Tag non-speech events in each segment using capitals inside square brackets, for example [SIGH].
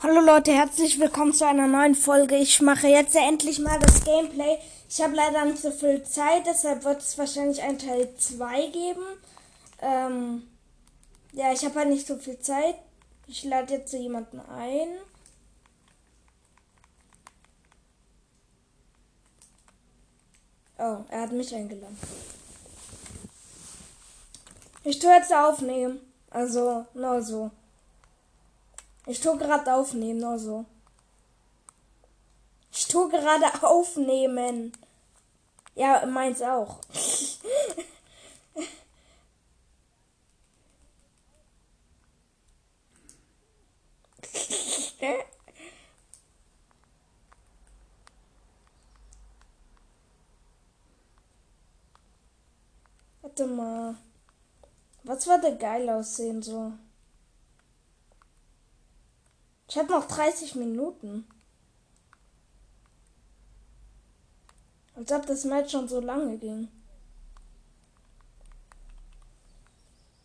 Hallo Leute, herzlich willkommen zu einer neuen Folge. Ich mache jetzt ja endlich mal das Gameplay. Ich habe leider nicht so viel Zeit, deshalb wird es wahrscheinlich ein Teil 2 geben. Ähm, ja, ich habe halt nicht so viel Zeit. Ich lade jetzt jemanden ein. Oh, er hat mich eingeladen. Ich tue jetzt aufnehmen. Also, nur so. Ich tue gerade aufnehmen, nur so. Ich tue gerade [LAUGHS] aufnehmen. Ja, meins auch. [LAUGHS] Warte mal. Was würde geil aussehen so? Ich habe noch 30 Minuten. Als ob das Match schon so lange ging.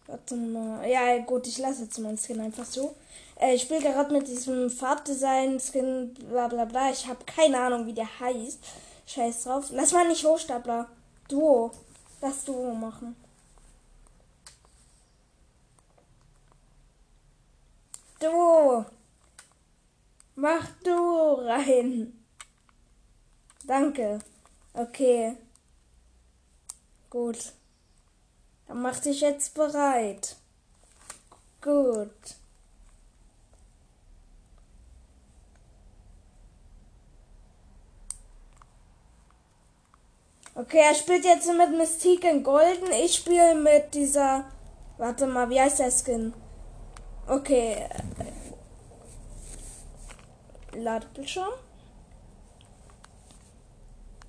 Warte mal. Ja, gut, ich lasse jetzt meinen Skin einfach so. Äh, ich spiele gerade mit diesem Farbdesign-Skin, bla bla bla. Ich habe keine Ahnung, wie der heißt. Scheiß drauf. Lass mal nicht Hochstapler. Duo. Lass Duo machen. Duo. Mach du rein. Danke. Okay. Gut. Dann mach dich jetzt bereit. Gut. Okay, er spielt jetzt mit Mystique in Golden. Ich spiele mit dieser. Warte mal, wie heißt der Skin? Okay, Ladebildschirm.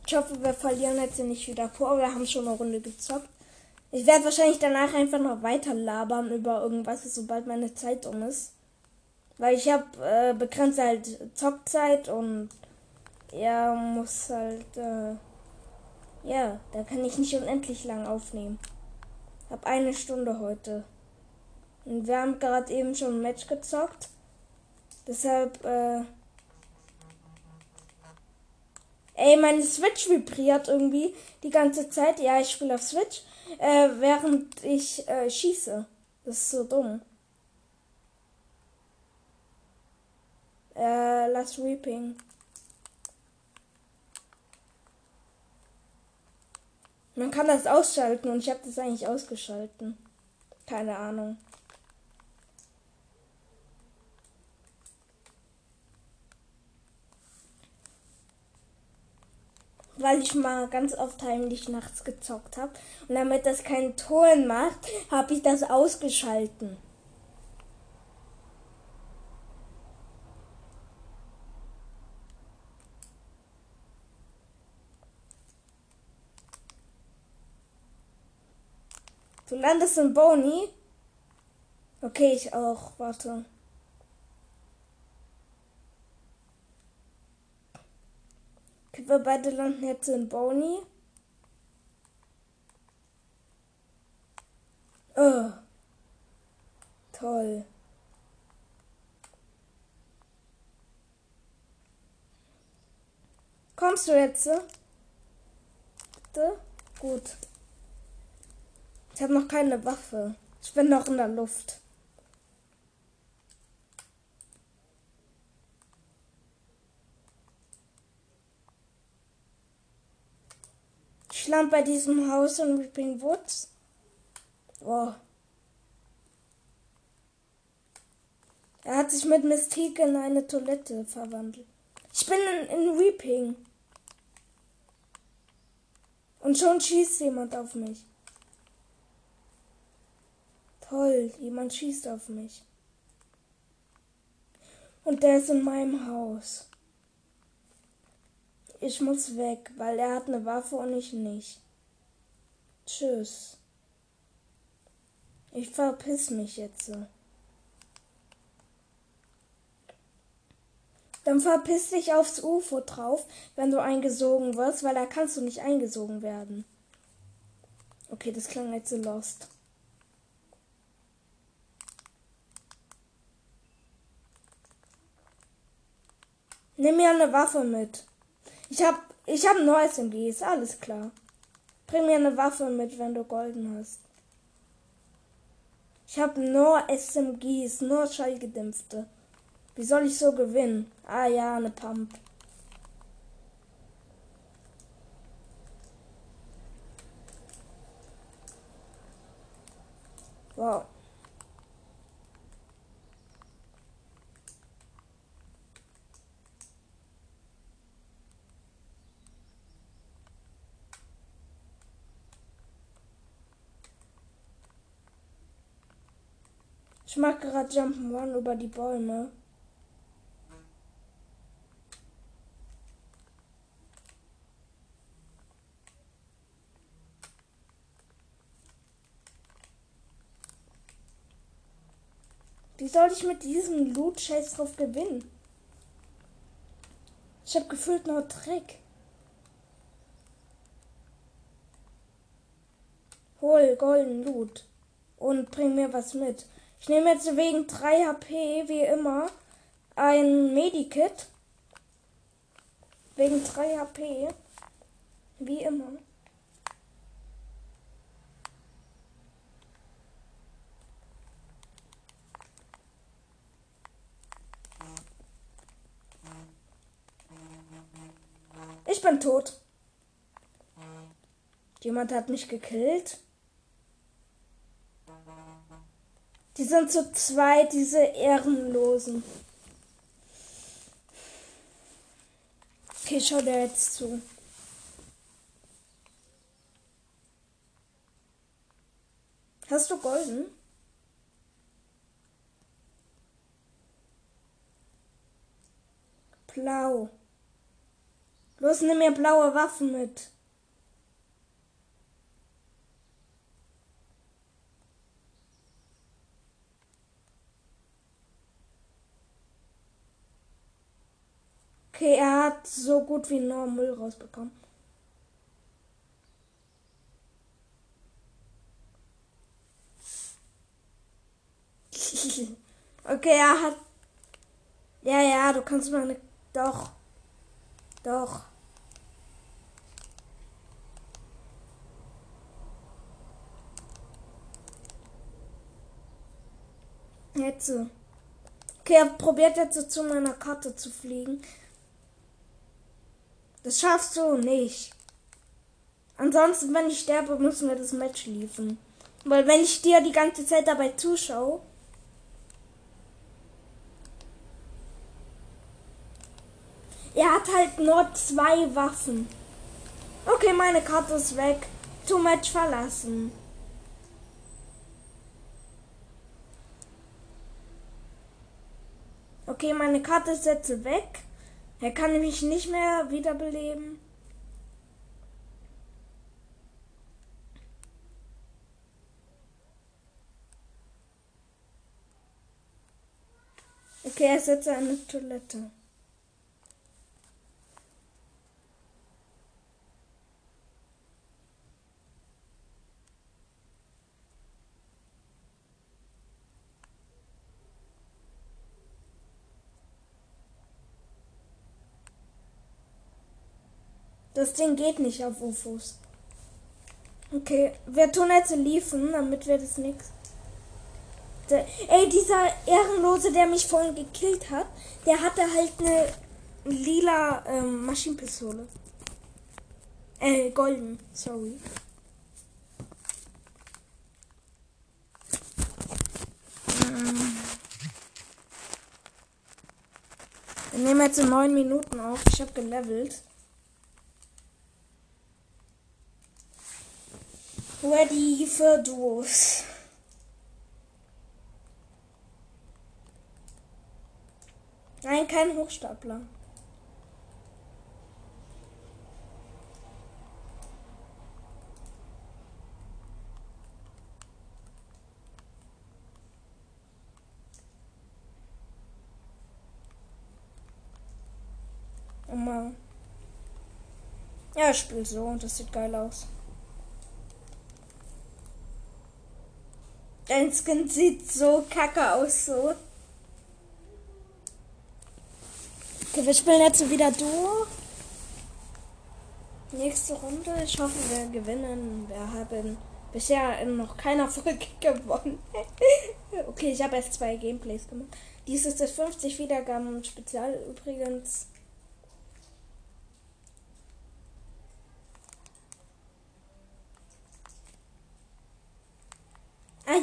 Ich hoffe, wir verlieren jetzt nicht wieder vor. Wir haben schon eine Runde gezockt. Ich werde wahrscheinlich danach einfach noch weiter labern über irgendwas, sobald meine Zeit um ist. Weil ich habe äh, begrenzt halt Zockzeit und ja, muss halt, äh, ja, da kann ich nicht unendlich lang aufnehmen. Hab eine Stunde heute. Und wir haben gerade eben schon ein Match gezockt. Deshalb, äh, Ey, meine Switch vibriert irgendwie die ganze Zeit. Ja, ich spiele auf Switch, äh, während ich äh, schieße. Das ist so dumm. Äh, Last Weeping. Man kann das ausschalten und ich habe das eigentlich ausgeschalten. Keine Ahnung. Weil ich mal ganz oft heimlich nachts gezockt habe. Und damit das keinen Ton macht, habe ich das ausgeschalten. Du landest in Boni? Okay, ich auch. Warte. Wir beide landen jetzt in Boni. Oh. Toll. Kommst du jetzt? Bitte? Gut. Ich habe noch keine Waffe. Ich bin noch in der Luft. Ich land bei diesem Haus in Reaping Woods. Oh. Er hat sich mit Mystique in eine Toilette verwandelt. Ich bin in, in Reaping. Und schon schießt jemand auf mich. Toll, jemand schießt auf mich. Und der ist in meinem Haus. Ich muss weg, weil er hat eine Waffe und ich nicht. Tschüss. Ich verpiss mich jetzt. Dann verpiss dich aufs UFO drauf, wenn du eingesogen wirst, weil da kannst du nicht eingesogen werden. Okay, das klang jetzt so lost. Nimm mir eine Waffe mit. Ich hab, ich hab nur SMG, ist alles klar. Bring mir eine Waffe mit, wenn du golden hast. Ich hab nur SMGs, nur Schallgedämpfte. Wie soll ich so gewinnen? Ah ja, eine Pump. Wow. Ich mag gerade Jump'n'Run über die Bäume. Wie soll ich mit diesem Loot Chase drauf gewinnen? Ich habe gefühlt nur Dreck. Hol golden Loot und bring mir was mit. Ich nehme jetzt wegen 3 HP wie immer ein Medikit. Wegen 3 HP. Wie immer. Ich bin tot. Jemand hat mich gekillt. Die sind zu zweit, diese Ehrenlosen. Okay, schau dir jetzt zu. Hast du golden? Blau. Los, nimm mir blaue Waffen mit. Okay, er hat so gut wie nur Müll rausbekommen. [LAUGHS] okay, er hat. Ja, ja, du kannst meine. Doch. Doch. Jetzt. Okay, er probiert jetzt zu meiner Karte zu fliegen. Das schaffst du nicht. Ansonsten, wenn ich sterbe, müssen wir das Match liefern. Weil wenn ich dir die ganze Zeit dabei zuschaue. Er hat halt nur zwei Waffen. Okay, meine Karte ist weg. Two Match verlassen. Okay, meine Karte ist jetzt weg. Er kann mich nicht mehr wiederbeleben. Okay, er setzt eine Toilette. Das Ding geht nicht auf UFOs. Okay, wir tun jetzt liefen, damit wir das nix. ey, dieser Ehrenlose, der mich vorhin gekillt hat, der hatte halt eine lila ähm, Maschinenpistole. Äh, golden, sorry. Wir nehmen jetzt in neun Minuten auf. Ich habe gelevelt. Ready für Duos. Nein, kein Hochstapler. Mann. Ja, ich spiele so und das sieht geil aus. Dein Skin sieht so kacke aus, so. Okay, wir spielen jetzt wieder Duo. Nächste Runde. Ich hoffe, wir gewinnen. Wir haben bisher noch keiner [LAUGHS] Folge gewonnen. okay, ich habe erst zwei Gameplays gemacht. Dies ist das 50 Wiedergaben Spezial übrigens.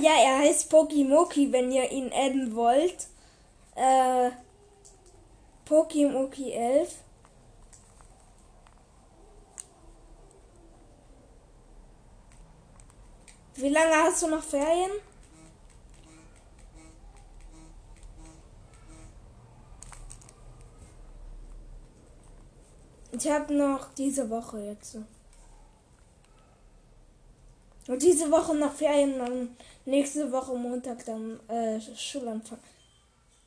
Ja, er heißt Pokimoki, wenn ihr ihn adden wollt. Äh, Pokimoki 11. Wie lange hast du noch Ferien? Ich habe noch diese Woche jetzt. Und diese Woche nach Ferien, dann nächste Woche Montag dann äh, Schulanfang.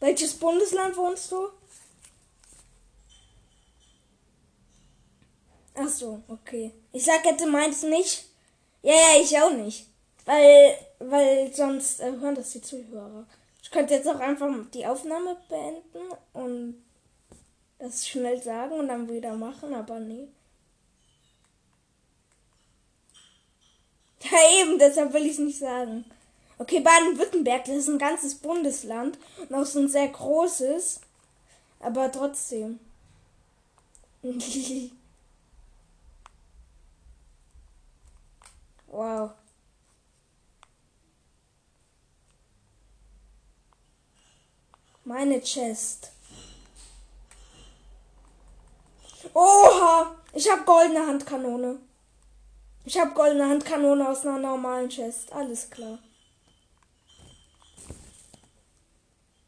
Welches Bundesland wohnst du? Ach so, okay. Ich sag jetzt meins nicht. Ja, ja, ich auch nicht. Weil, weil sonst äh, hören das die Zuhörer. Ich könnte jetzt auch einfach die Aufnahme beenden und das schnell sagen und dann wieder machen, aber nee. [LAUGHS] Ja, eben, deshalb will ich es nicht sagen. Okay, Baden-Württemberg, das ist ein ganzes Bundesland und auch so ein sehr großes, aber trotzdem. [LAUGHS] wow. Meine Chest. Oha! Ich habe goldene Handkanone. Ich habe goldene Handkanone aus einer normalen Chest. Alles klar.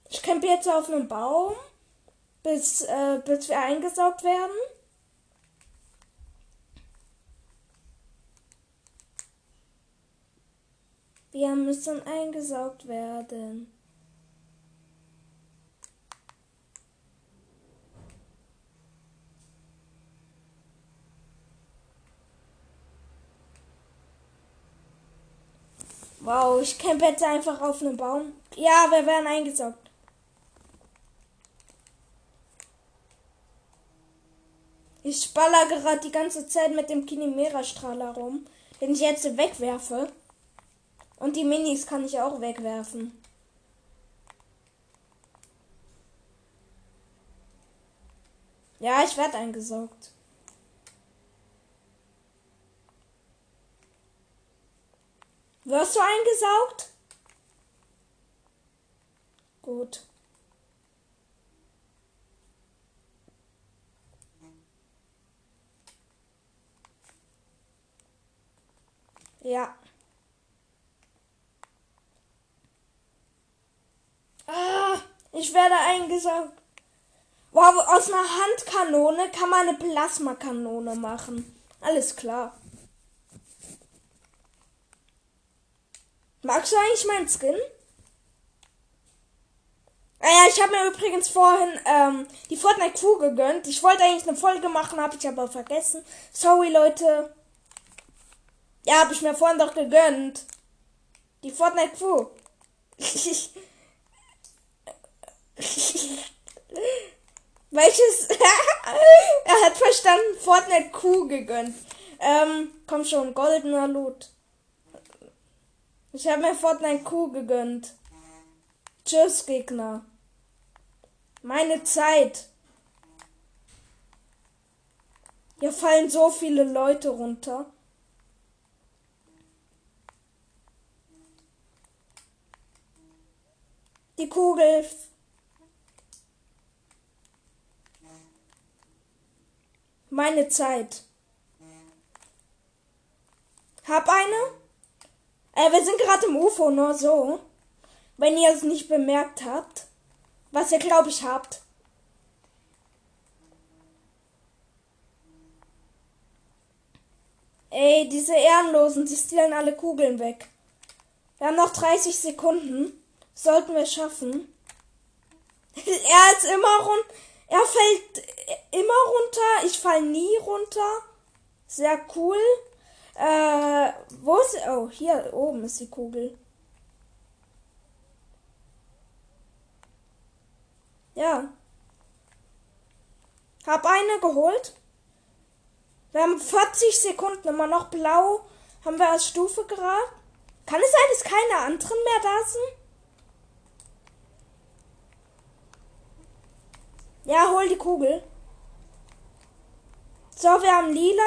Ich campe jetzt auf einem Baum, bis, äh, bis wir eingesaugt werden. Wir müssen eingesaugt werden. Wow, ich campe jetzt einfach auf einem Baum. Ja, wir werden eingesaugt. Ich baller gerade die ganze Zeit mit dem Kinimera-Strahler rum, den ich jetzt wegwerfe. Und die Minis kann ich auch wegwerfen. Ja, ich werde eingesaugt. Wirst du eingesaugt? Gut. Ja. Ah, ich werde eingesaugt. Wow, aus einer Handkanone kann man eine Plasmakanone machen. Alles klar. Magst du eigentlich meinen Skin? Naja, ah ich habe mir übrigens vorhin ähm, die Fortnite Crew gegönnt. Ich wollte eigentlich eine Folge machen, habe ich aber vergessen. Sorry, Leute. Ja, habe ich mir vorhin doch gegönnt. Die Fortnite Crew. [LAUGHS] Welches? [LAUGHS] er hat verstanden, Fortnite Crew gegönnt. Ähm, komm schon, goldener Loot. Ich habe mir Fortnite Crew gegönnt. Tschüss, Gegner. Meine Zeit. Hier fallen so viele Leute runter. Die Kugel. Meine Zeit. Hab eine? Äh, wir sind gerade im UFO, nur so. Wenn ihr es nicht bemerkt habt. Was ihr, glaube ich, habt. Ey, diese Ehrenlosen, die stehlen alle Kugeln weg. Wir haben noch 30 Sekunden. Sollten wir schaffen. [LAUGHS] er ist immer rund. Er fällt immer runter. Ich fall nie runter. Sehr cool. Äh, wo ist. Oh, hier oben ist die Kugel. Ja. Hab eine geholt. Wir haben 40 Sekunden immer noch blau. Haben wir als Stufe gerade. Kann es sein, dass keine anderen mehr da sind? Ja, hol die Kugel. So, wir haben lila.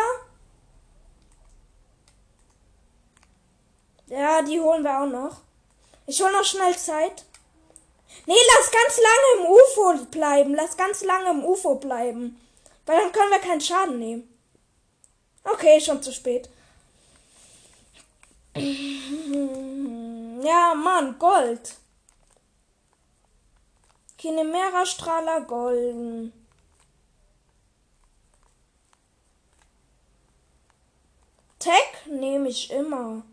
Ja, die holen wir auch noch. Ich hol noch schnell Zeit. Nee, lass ganz lange im UFO bleiben. Lass ganz lange im UFO bleiben. Weil dann können wir keinen Schaden nehmen. Okay, schon zu spät. Ja, Mann, Gold. Kinemera Strahler golden. Tech nehme ich immer.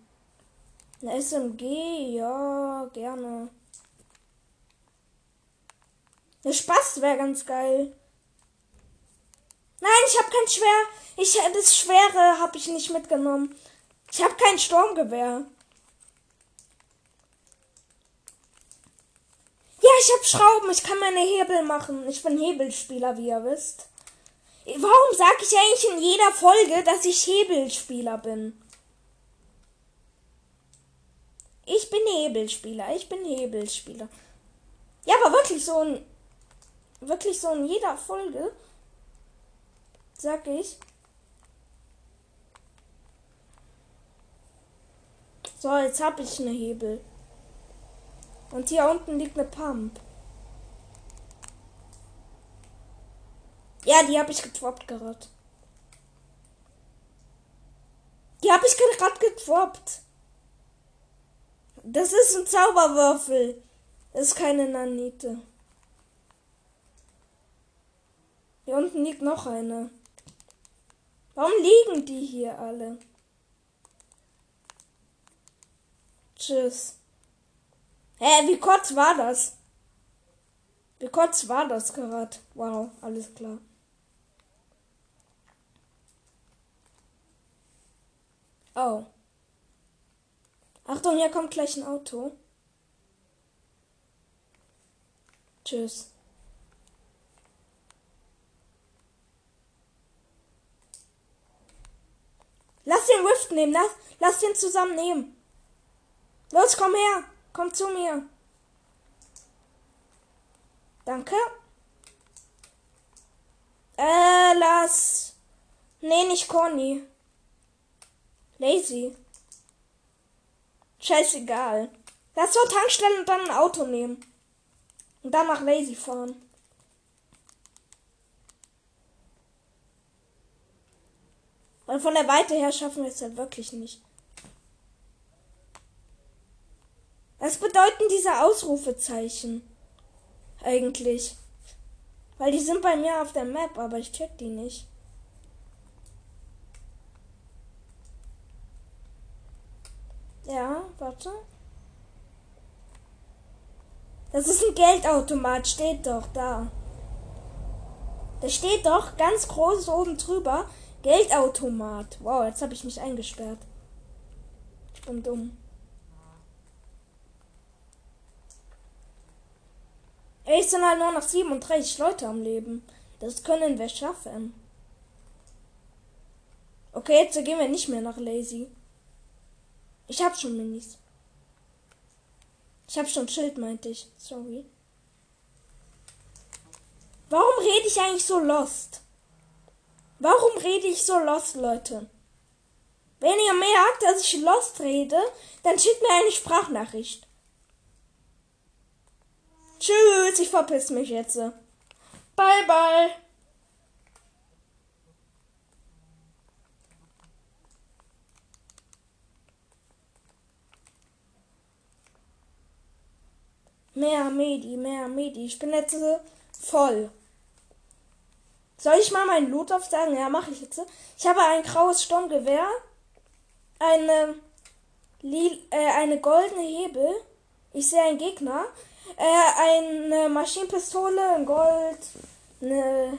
Eine SMG, ja, gerne. Eine Spaß wäre ganz geil. Nein, ich habe kein Schwer. Ich das Schwere habe ich nicht mitgenommen. Ich habe kein Sturmgewehr. Ja, ich habe Schrauben. Ich kann meine Hebel machen. Ich bin Hebelspieler, wie ihr wisst. Warum sage ich eigentlich in jeder Folge, dass ich Hebelspieler bin? Ich bin Hebelspieler. Ich bin Hebelspieler. Ja, aber wirklich so ein. Wirklich so in jeder Folge. Sag ich. So, jetzt habe ich eine Hebel. Und hier unten liegt eine Pump. Ja, die habe ich getroppt gerade. Die habe ich gerade getroppt. Das ist ein Zauberwürfel. Das ist keine Nanite. Hier unten liegt noch eine. Warum liegen die hier alle? Tschüss. Hä, wie kurz war das? Wie kurz war das gerade? Wow, alles klar. Oh. Achtung, hier kommt gleich ein Auto. Tschüss. Lass den Rift nehmen, lass, lass den zusammen nehmen. Los, komm her. Komm zu mir. Danke. Äh, lass. Nee, nicht Conny. Lazy. Scheißegal. Lass zur Tankstelle und dann ein Auto nehmen. Und dann nach Lazy fahren. Weil von der Weite her schaffen wir es halt wirklich nicht. Was bedeuten diese Ausrufezeichen? Eigentlich. Weil die sind bei mir auf der Map, aber ich check die nicht. Ja, warte. Das ist ein Geldautomat, steht doch da. Da steht doch ganz groß oben drüber Geldautomat. Wow, jetzt habe ich mich eingesperrt. Ich bin dumm. Es sind halt nur noch 37 Leute am Leben. Das können wir schaffen. Okay, jetzt gehen wir nicht mehr nach Lazy. Ich hab schon Minis. Ich hab schon Schild, meinte ich. Sorry. Warum rede ich eigentlich so lost? Warum rede ich so lost, Leute? Wenn ihr merkt, dass ich lost rede, dann schickt mir eine Sprachnachricht. Tschüss, ich verpiss mich jetzt. Bye, bye. Mehr Medi, mehr Medi. Ich bin jetzt voll. Soll ich mal meinen Loot aufsagen? Ja, mache ich jetzt. Ich habe ein graues Sturmgewehr, eine, äh, eine goldene Hebel. Ich sehe einen Gegner. Äh, eine Maschinenpistole in Gold, eine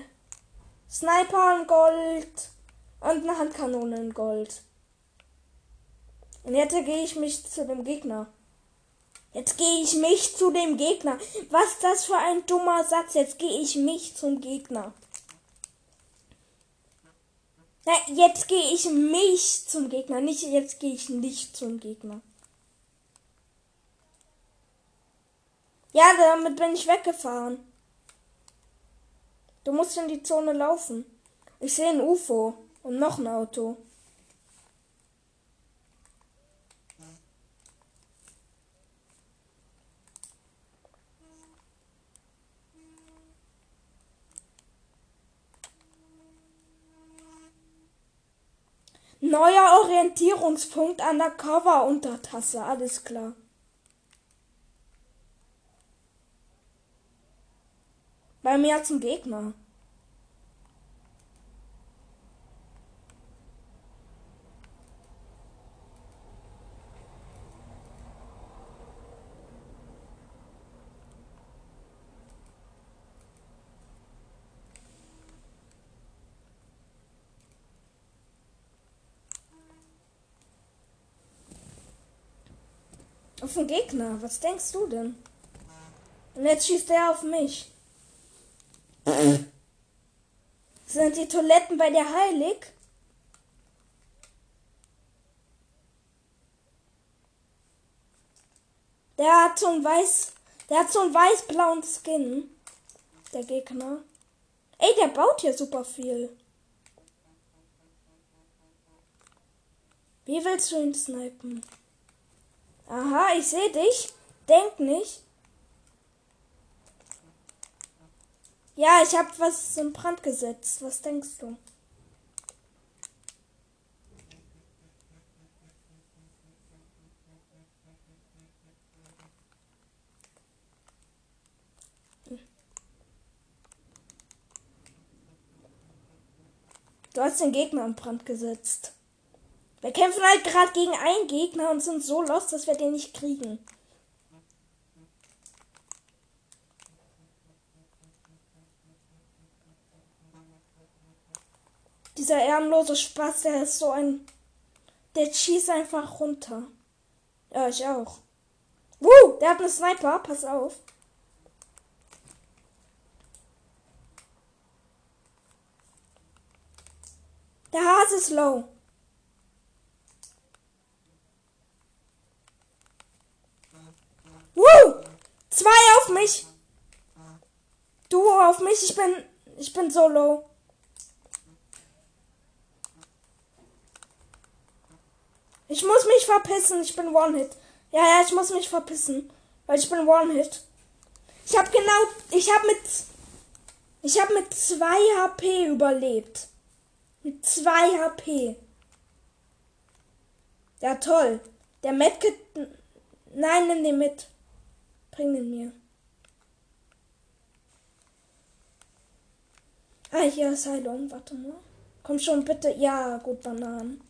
Sniper in Gold und eine Handkanone in Gold. Und jetzt gehe ich mich zu dem Gegner. Jetzt gehe ich mich zu dem Gegner. Was das für ein dummer Satz? Jetzt gehe ich mich zum Gegner. Na, jetzt gehe ich mich zum Gegner, nicht jetzt gehe ich nicht zum Gegner. Ja, damit bin ich weggefahren. Du musst in die Zone laufen. Ich sehe ein UFO und noch ein Auto. Neuer Orientierungspunkt an der Cover-Untertasse, alles klar. Bei mir zum Gegner. Auf den Gegner. Was denkst du denn? Und jetzt schießt er auf mich. Sind die Toiletten bei dir heilig? Der hat so ein weiß, der hat so einen weiß-blauen Skin. Der Gegner. Ey, der baut hier super viel. Wie willst du ihn snipen? Aha, ich sehe dich. Denk nicht. Ja, ich habe was in Brand gesetzt. Was denkst du? Du hast den Gegner in Brand gesetzt. Wir kämpfen halt gerade gegen einen Gegner und sind so lost, dass wir den nicht kriegen. Dieser ehrenlose Spaß, der ist so ein. Der schießt einfach runter. Ja, ich auch. Wuh, der hat einen Sniper, pass auf. Der Hase ist low. Woo! Zwei auf mich. Du auf mich. Ich bin, ich bin so low. Ich muss mich verpissen. Ich bin One-Hit. Ja, ja, ich muss mich verpissen. Weil ich bin One-Hit. Ich habe genau, ich habe mit, ich habe mit zwei HP überlebt. Mit zwei HP. Ja, toll. Der Medkit, nein, nimm den mit. Bring den mir. Ah, hier ist Heilung. Warte mal. Komm schon, bitte. Ja, gut, Bananen.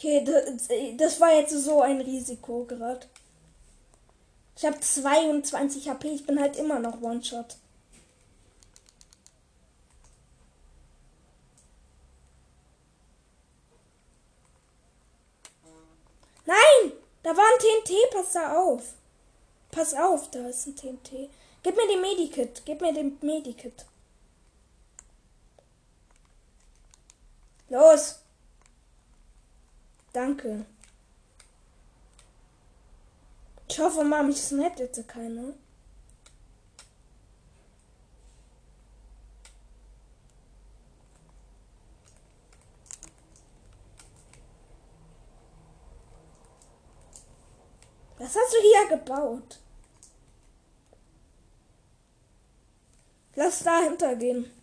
Okay, das, das war jetzt so ein Risiko gerade. Ich habe 22 HP. Ich bin halt immer noch One-Shot. Nein! Da war ein TNT, pass da auf. Pass auf, da ist ein TNT. Gib mir den Medikit, gib mir den Medikit. Los! Danke. Ich hoffe mal, mich snappt jetzt keiner. Was hast du hier gebaut? Lass dahinter gehen.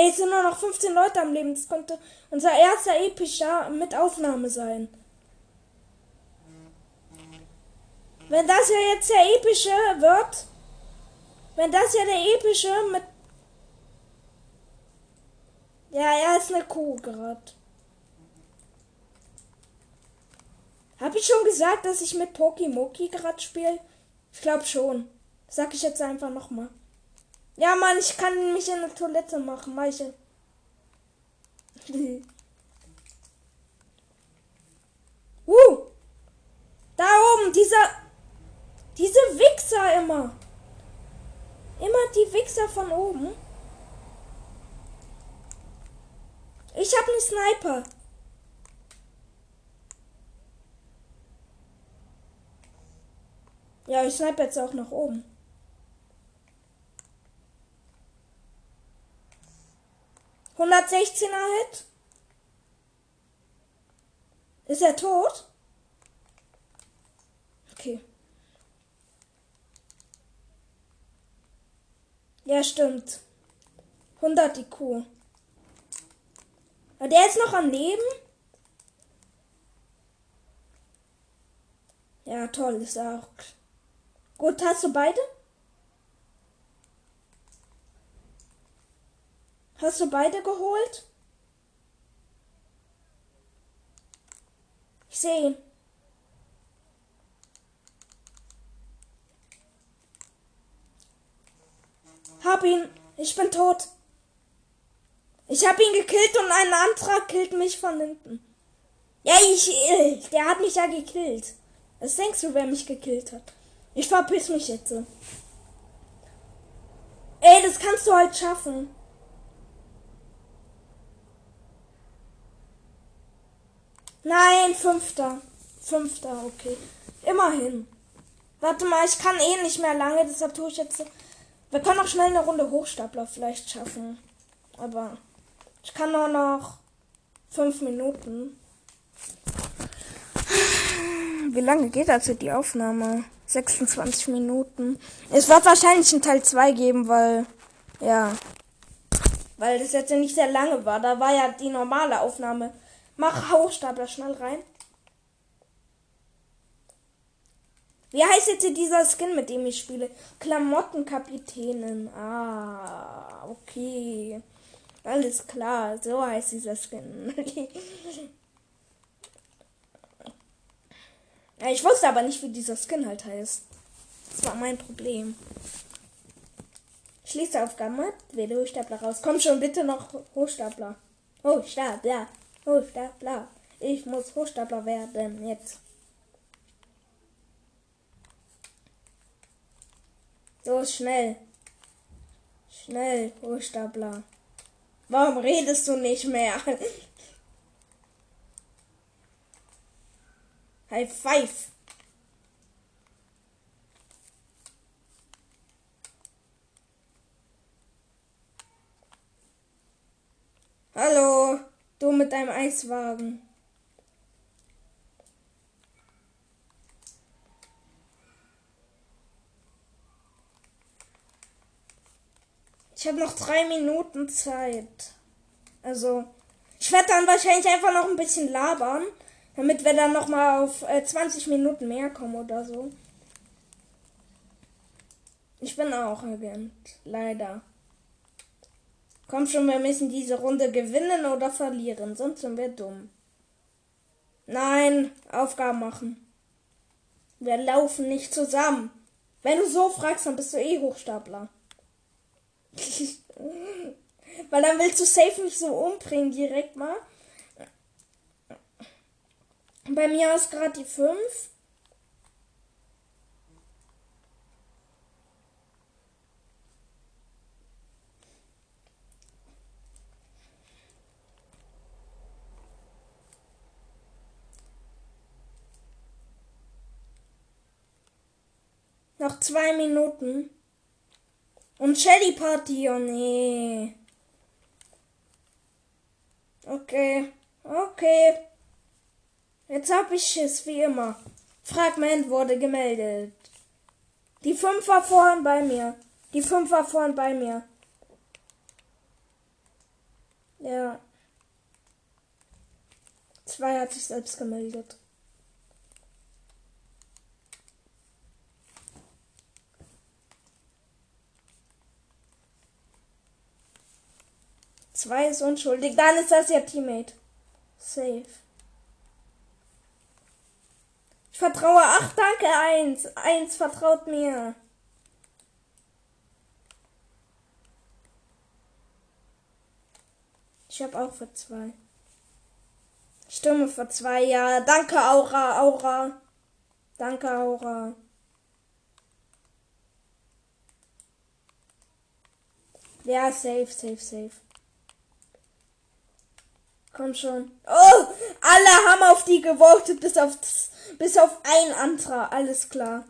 Ey, es sind nur noch 15 Leute am Leben. Das könnte unser erster epischer mit Aufnahme sein. Wenn das ja jetzt der epische wird, wenn das ja der epische mit. Ja, er ist eine Kuh gerade. Habe ich schon gesagt, dass ich mit Pokimoki gerade spiele? Ich glaube schon. Sag ich jetzt einfach nochmal. Ja, Mann, ich kann mich in der Toilette machen, Meiche. [LAUGHS] uh! Da oben, dieser. Diese Wichser immer. Immer die Wichser von oben. Ich habe einen Sniper. Ja, ich snipe jetzt auch nach oben. Hundertsechzehner Hit. Ist er tot? Okay. Ja, stimmt. 100 IQ. Aber der ist noch am Leben? Ja, toll, ist auch. Gut, hast du beide? Hast du beide geholt? Ich sehe ihn. Hab ihn. Ich bin tot. Ich hab ihn gekillt und ein anderer killt mich von hinten. Ja, ich. Der hat mich ja gekillt. Was denkst du, wer mich gekillt hat? Ich verpiss mich jetzt. Ey, das kannst du halt schaffen. Nein, fünfter. Fünfter, okay. Immerhin. Warte mal, ich kann eh nicht mehr lange, deshalb tue ich jetzt. Wir können auch schnell eine Runde Hochstapler vielleicht schaffen. Aber ich kann nur noch fünf Minuten. Wie lange geht also die Aufnahme? 26 Minuten. Es wird wahrscheinlich einen Teil 2 geben, weil. Ja. Weil das jetzt nicht sehr lange war. Da war ja die normale Aufnahme. Mach Hochstapler schnell rein. Wie heißt jetzt dieser Skin, mit dem ich spiele? Klamottenkapitänin. Ah, okay. Alles klar, so heißt dieser Skin. [LAUGHS] ich wusste aber nicht, wie dieser Skin halt heißt. Das war mein Problem. Schließe Aufgabe. Wähle Hochstapler raus. Komm schon, bitte noch Hochstapler. Hochstapler. Hochstapler. Ich muss Hochstapler werden. Jetzt. So, schnell. Schnell, Hochstapler. Warum redest du nicht mehr? [LAUGHS] High five. Hallo, du mit deinem Eiswagen. Ich habe noch drei Minuten Zeit. Also, ich werde dann wahrscheinlich einfach noch ein bisschen labern, damit wir dann noch mal auf äh, 20 Minuten mehr kommen oder so. Ich bin auch Agent, leider. Komm schon, wir müssen diese Runde gewinnen oder verlieren, sonst sind wir dumm. Nein, Aufgaben machen. Wir laufen nicht zusammen. Wenn du so fragst, dann bist du eh Hochstapler. [LAUGHS] Weil dann willst du safe mich so umbringen direkt mal. Bei mir ist gerade die 5. Noch zwei Minuten. Und Shelly Party, oh nee. Okay, okay. Jetzt hab ich es wie immer. Fragment wurde gemeldet. Die 5 war vorhin bei mir. Die 5 war vorhin bei mir. Ja. Zwei hat sich selbst gemeldet. Zwei ist unschuldig. Dann ist das ja Teammate. Safe. Ich vertraue. Ach, danke, eins. Eins vertraut mir. Ich habe auch für zwei. Stimme für zwei, ja. Danke, Aura, Aura. Danke, Aura. Ja, safe, safe, safe. Komm schon. Oh, alle haben auf die gewotet, bis auf, bis auf ein anderer. Alles klar.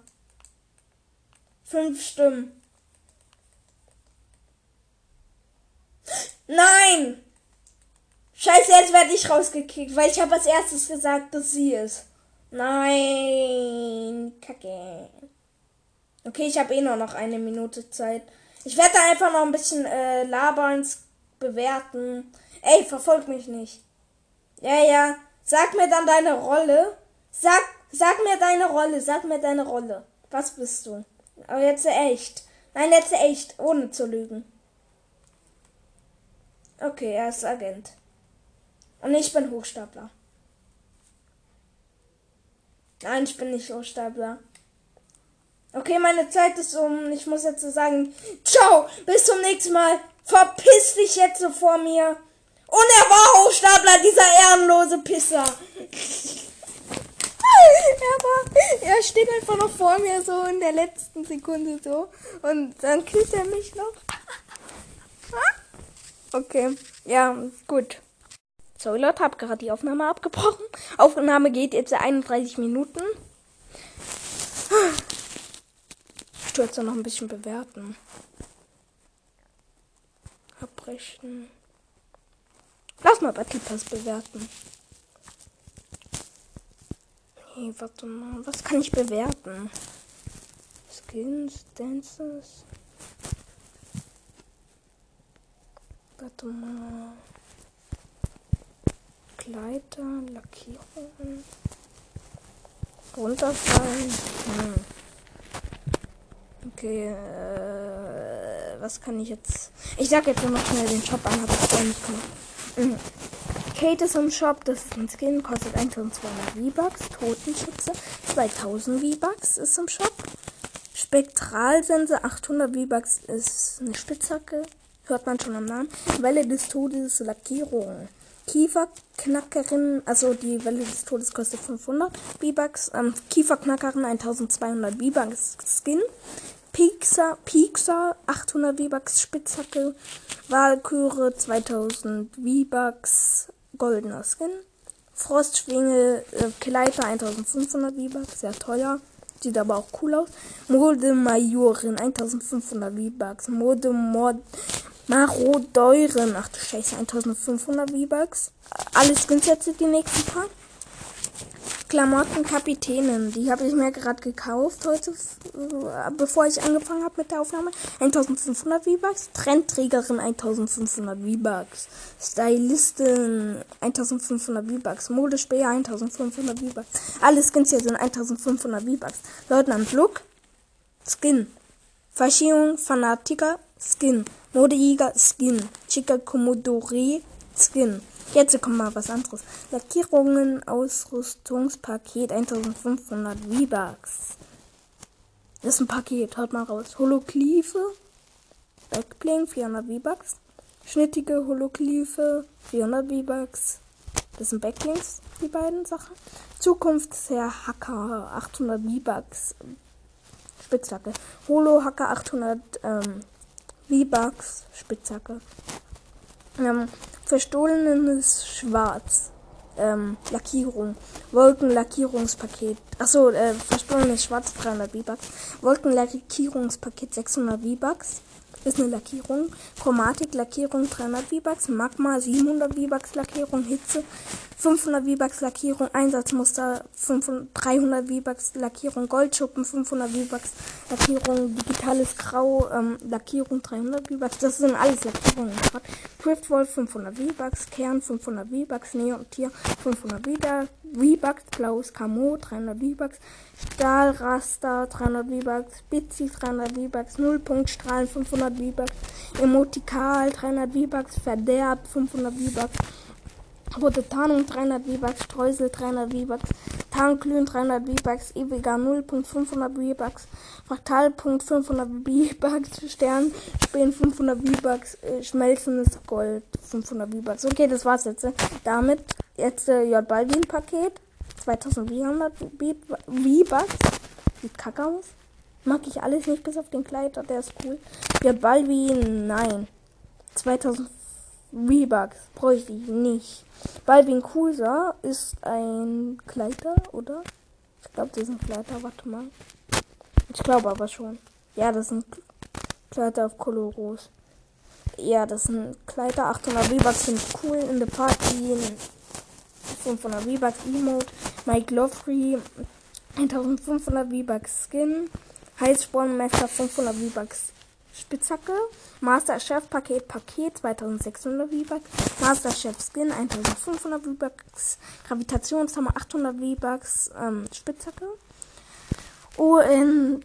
Fünf Stimmen. Nein! Scheiße, jetzt werde ich rausgekickt, weil ich habe als erstes gesagt, dass sie ist. Nein, kacke. Okay, ich habe eh nur noch eine Minute Zeit. Ich werde einfach noch ein bisschen äh, labern, bewerten. Ey, verfolg mich nicht. Ja, ja. Sag mir dann deine Rolle. Sag, sag mir deine Rolle. Sag mir deine Rolle. Was bist du? Aber jetzt echt. Nein, jetzt echt. Ohne zu lügen. Okay, er ist Agent. Und ich bin Hochstapler. Nein, ich bin nicht Hochstapler. Okay, meine Zeit ist um. Ich muss jetzt so sagen, ciao, bis zum nächsten Mal. Verpiss dich jetzt so vor mir. Und er war Hochstapler, dieser ehrenlose Pisser. [LAUGHS] er war, er steht einfach noch vor mir so in der letzten Sekunde so. Und dann küsst er mich noch. [LAUGHS] Okay, ja, gut. Sorry Leute, hab gerade die Aufnahme abgebrochen. Aufnahme geht jetzt 31 Minuten. Ich tue jetzt noch ein bisschen bewerten. Abbrechen. Lass mal Battle Pass bewerten. Nee, warte mal. Was kann ich bewerten? Skins, Dances. Warte mal. Kleider, Lackierungen. Runterfallen. Hm. Okay, äh, was kann ich jetzt? Ich sag jetzt nur noch schnell den Shop an, hab ich gar nicht gemacht. Mhm. Kate ist im Shop, das ist ein Skin, kostet 1200 V-Bucks. Totenschütze 2000 V-Bucks ist im Shop. Spektralsense 800 V-Bucks ist eine Spitzhacke. Hört man schon am Namen. Welle des Todes, Lackierung. Kieferknackerin, also die Welle des Todes kostet 500 V-Bucks. Ähm, Kieferknackerin 1200 V-Bucks Skin. Pixar, Pixar 800 V-Bucks Spitzhacke. Walküre 2000 V-Bucks goldener Skin. Frostschwinge äh, Kleider 1500 V-Bucks, sehr teuer. Sieht aber auch cool aus. Mode Majorin 1500 V-Bucks. Mode Mod Marodeuren. Ach du Scheiße, 1500 V-Bucks. Alles Skinsätze die nächsten paar. Klamotten Kapitänin. Die habe ich mir gerade gekauft heute, äh, bevor ich angefangen habe mit der Aufnahme. 1500 V-Bucks. Trendträgerin 1500 V-Bucks. Stylistin 1500 V-Bucks. Modespäher 1500 V-Bucks. Alle Skins hier sind 1500 V-Bucks. Leutnant Look. Skin. Faschierung Fanatiker. Skin. Modejäger. Skin. Chica Commodore. Skin. Jetzt kommt mal was anderes. Lackierungen, Ausrüstungspaket 1500 V-Bucks. Das ist ein Paket, haut mal raus. Hologlyphe, Backbling 400 V-Bucks. Schnittige Hologlyphe 400 V-Bucks. Das sind Backlinks, die beiden Sachen. Zukunftsherr Hacker 800 V-Bucks. Spitzhacke. Holo Hacker 800 ähm, V-Bucks. Spitzhacke. Ähm, Verstohlenes Schwarz. Ähm, Lackierung. Wolkenlackierungspaket. Achso, äh, verstohlenes Schwarz 300 V-Bucks. Wolkenlackierungspaket 600 V-Bucks ist eine Lackierung. Chromatik Lackierung 300 V-Bucks, Magma 700 V-Bucks Lackierung, Hitze 500 V-Bucks Lackierung, Einsatzmuster 500, 300 V-Bucks Lackierung, Goldschuppen 500 V-Bucks Lackierung, digitales Grau ähm, Lackierung 300 V-Bucks. Das sind alles Lackierungen. Driftwolf 500 V-Bucks, Kern 500 V-Bucks, Neon Tier 500 V-Bucks, blaues Camo 300 V-Bucks, Stahlraster 300 V-Bucks, Bitsy 300 V-Bucks, Nullpunktstrahlen 500 V-Bucks, Emotikal 300 V-Bucks, Verderb 500 V-Bucks, Rote Tarnung 300 V-Bucks, Streusel 300 V-Bucks, Tarnglühen 300 V-Bucks, ewiger Nullpunkt 500 V-Bucks, Fraktalpunkt 500 V-Bucks, Stern, Spähen 500 V-Bucks, äh, schmelzendes Gold 500 V-Bucks. Okay, das war's jetzt. Äh. Damit jetzt äh, J Balvin Paket 2400 V-Bucks. Sieht kacke aus. Mag ich alles nicht, bis auf den Kleider, der ist cool. J Balvin, nein. 2000 V-Bucks bräuchte ich nicht. Balvin Kusa ist ein Kleider, oder? Ich glaube, das ist ein Kleider. Warte mal. Ich glaube aber schon. Ja, das sind Kleider auf Koloros. Ja, das sind Kleider. 800 V-Bucks sind cool in der Party. 500 V-Bucks Emote. Mike Lovery. 1500 V-Bucks Skin. Heißspornmesser 500 V-Bucks Spitzhacke. Master Chef Paket Paket 2600 V-Bucks. Master Chef Skin 1500 V-Bucks. Gravitationshammer 800 V-Bucks ähm, Spitzhacke. UNSC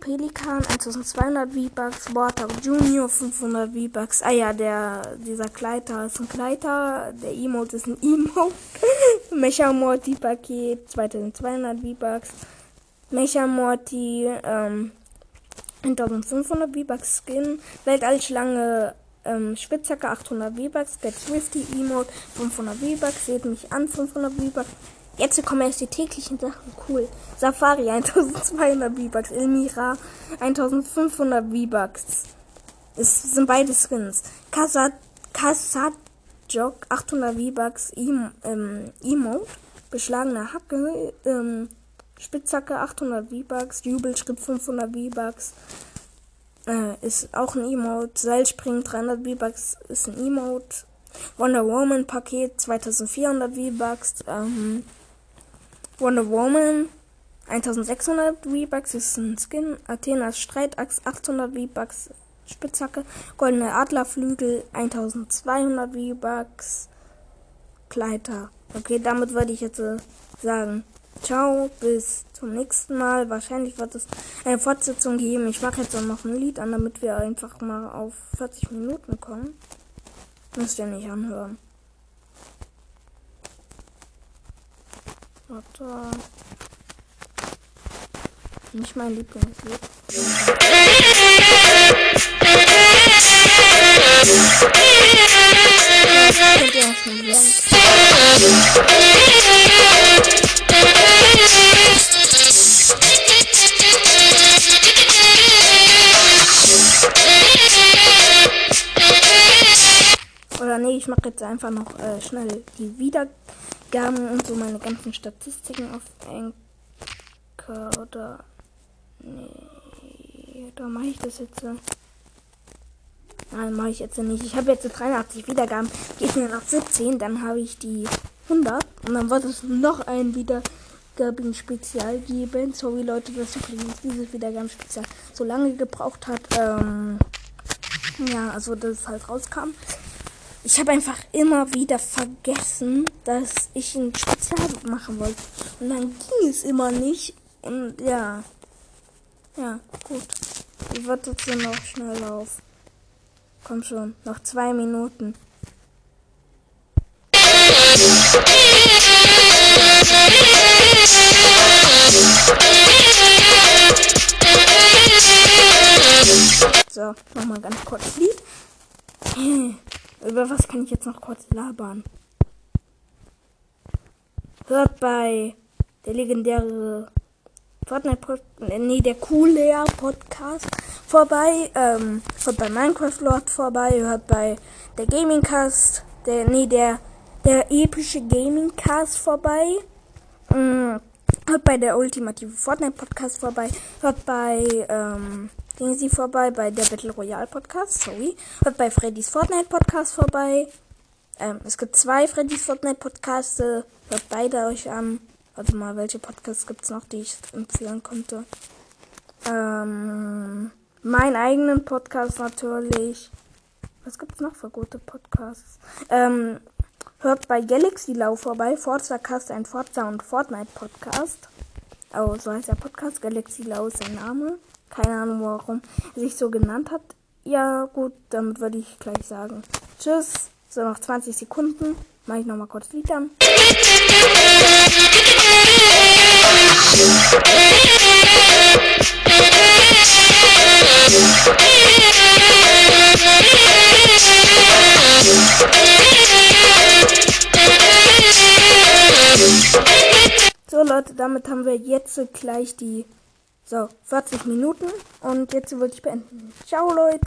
Pelikan 1200 V-Bucks. Water Junior 500 V-Bucks. Ah ja, der, dieser Kleider ist ein Kleider. Der Emote ist ein Emote. Mecha Morty Paket 2200 V-Bucks. Mecha Morty, ähm, 1500 V-Bucks Skin, Weltallschlange ähm, Spitzhacke 800 V-Bucks, Get Swifty Emote 500 V-Bucks, seht mich an 500 V-Bucks. Jetzt kommen erst die täglichen Sachen, cool. Safari [LAUGHS] 1200 V-Bucks, Elmira 1500 V-Bucks. Es sind beide Skins. Kasat, Kasatjok 800 V-Bucks ähm, Emote, beschlagene Hacke, ähm, Spitzhacke 800 V-Bucks, Jubelschritt 500 V-Bucks. Äh, ist auch ein Emote. Seilspringen 300 V-Bucks ist ein Emote. Wonder Woman Paket 2400 V-Bucks. Ähm, Wonder Woman 1600 V-Bucks ist ein Skin. Athenas Streitachs 800 V-Bucks. Spitzhacke. Goldene Adlerflügel 1200 V-Bucks. Kleider. Okay, damit würde ich jetzt äh, sagen. Ciao, bis zum nächsten Mal. Wahrscheinlich wird es eine Fortsetzung geben. Ich mache jetzt auch noch ein Lied an, damit wir einfach mal auf 40 Minuten kommen. Müsst ihr nicht anhören. Warte. Nicht mein Lieblingslied. Könnt ihr auch schon Oder nee, ich mache jetzt einfach noch äh, schnell die Wiedergaben und so meine ganzen Statistiken auf Anchor oder nee, da mache ich das jetzt. Nein, mache ich jetzt nicht. Ich habe jetzt 83 Wiedergaben. Geht mir nach 17, dann habe ich die 100 und dann wird es noch ein Wiedergaben-Spezial geben. Sorry Leute, dass übrigens dieses Wiedergaben-Spezial so lange gebraucht hat. Ähm, ja, also dass es halt rauskam. Ich habe einfach immer wieder vergessen, dass ich ein Spezial machen wollte. Und dann ging es immer nicht. Und ja. Ja, gut. Ich warte jetzt noch schnell auf. Komm schon, noch zwei Minuten. So, nochmal ganz kurz Lied. [LAUGHS] Über was kann ich jetzt noch kurz labern? Hört bei der legendäre Fortnite Podcast, nee, der coole Podcast vorbei, ähm, hört bei Minecraft Lord vorbei, hört bei der Gaming Cast, der, nee, der, der epische Gaming Cast vorbei, ähm, hört bei der ultimative Fortnite Podcast vorbei, hört bei, ähm, Gehen Sie vorbei bei der Battle Royale Podcast, sorry. Hört bei Freddy's Fortnite Podcast vorbei. Ähm, es gibt zwei Freddy's Fortnite Podcasts. Hört beide euch an. Warte mal, welche Podcasts gibt's noch, die ich empfehlen konnte? Ähm, mein eigenen Podcast natürlich. Was gibt's noch für gute Podcasts? Ähm, hört bei Galaxy Lau vorbei. Forza Cast, ein Forza und Fortnite Podcast. Oh, so heißt der Podcast. Galaxy Lau ist sein Name. Keine Ahnung, warum er sich so genannt hat. Ja, gut, damit würde ich gleich sagen. Tschüss. So, noch 20 Sekunden. Mache ich nochmal kurz Lied an. So [LAUGHS] Leute, damit haben wir jetzt gleich die so 40 Minuten und jetzt würde ich beenden. Ciao Leute.